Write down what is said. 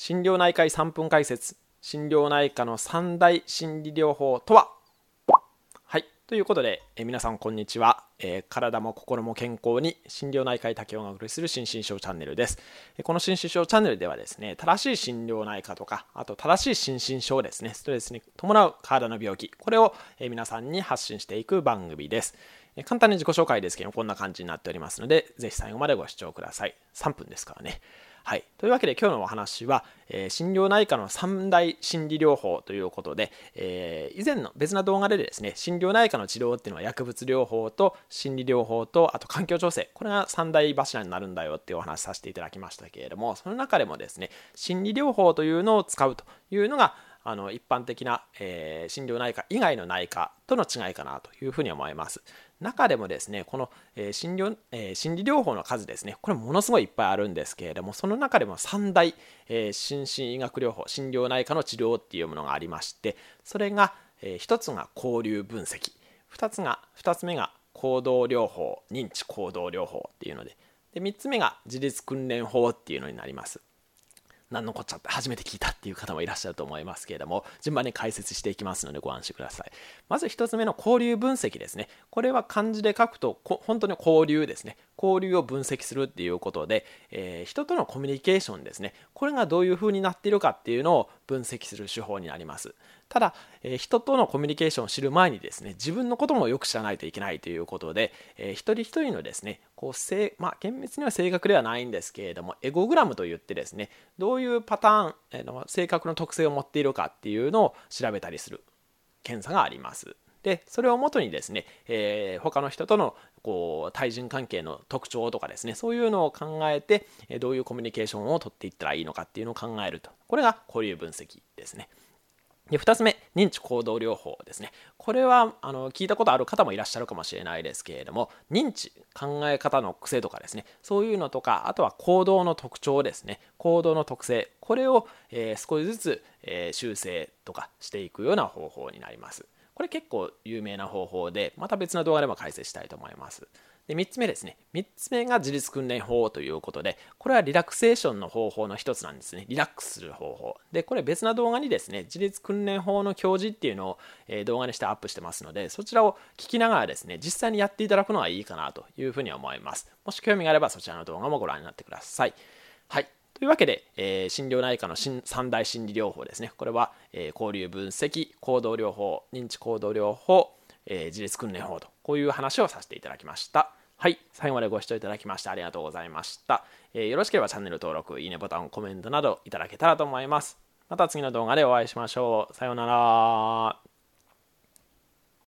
心療内科医3分解説心療内科の三大心理療法とは？はい。ということで、え皆さんこんにちは、え、体も心も健康に心療内科医竹雄がお送りする心身症チャンネルです、この心身症チャンネルではですね正しい心療内科とかあと正しい心身症ですねストレスに伴う体の病気これを、え皆さんに発信していく番組です。簡単に自己紹介ですけどこんな感じになっておりますのでぜひ最後までご視聴ください。3分ですからね。はい。というわけで今日のお話は、えー、心療内科の三大心理療法ということで、えー、以前の別な動画でですね、心療内科の治療っていうのは薬物療法と心理療法と、あと環境調整、これが三大柱になるんだよっていうお話させていただきましたけれども、その中でもですね、心理療法というのを使うというのが、あの一般的な、えー、心療内科以外の内科との違いかなというふうに思います。中でもですね、この、えー、心療えー、心理療法の数ですね、これものすごいいっぱいあるんですけれども、その中でも3大、えー、心身医学療法、心療内科の治療っていうものがありまして、それが、えー、1つが交流分析、2つが、2つ目が行動療法、認知行動療法っていうので、で3つ目が自立訓練法っていうのになります。何のこっちゃって初めて聞いたっていう方もいらっしゃると思いますけれども、順番に解説していきますのでご安心ください。まず1つ目の交流分析ですね。これは漢字で書くと、本当に交流ですね。交流を分析するっていうことで、えー、人とのコミュニケーションですね。これがどういう風になっているかっていうのを分析する手法になります。ただ、えー、人とのコミュニケーションを知る前にですね、自分のこともよく知らないといけないということで、えー、一人一人のですね、こうせまあ、厳密には正確ではないんですけれども、エゴグラムといってですね、どういうパターン、えー、の性格の特性を持っているかっていうのを調べたりする検査があります。でそれをもとにですね、えー、他の人とのこう対人関係の特徴とかですねそういうのを考えてどういうコミュニケーションをとっていったらいいのかっていうのを考えるとこれが交流分析ですね。で2つ目、認知行動療法ですね。これはあの聞いたことある方もいらっしゃるかもしれないですけれども、認知、考え方の癖とかですね、そういうのとか、あとは行動の特徴ですね、行動の特性、これを、えー、少しずつ、えー、修正とかしていくような方法になります。これ結構有名な方法で、また別の動画でも解説したいと思います。で3つ目ですね。3つ目が自律訓練法ということで、これはリラクセーションの方法の一つなんですね。リラックスする方法。で、これ別な動画にですね、自律訓練法の教示っていうのを、え動画にしてアップしてますので、そちらを聞きながらですね、実際にやっていただくのはいいかなというふうに思います。もし興味があればそちらの動画もご覧になってください。はい。というわけで、えー、心療内科の三大心理療法ですね。これは、えー、交流分析、行動療法、認知行動療法、えー、自律訓練法と、こういう話をさせていただきました。はい。最後までご視聴いただきましてありがとうございました。えー、よろしければチャンネル登録、いいねボタン、コメントなどいただけたらと思います。また次の動画でお会いしましょう。さようなら。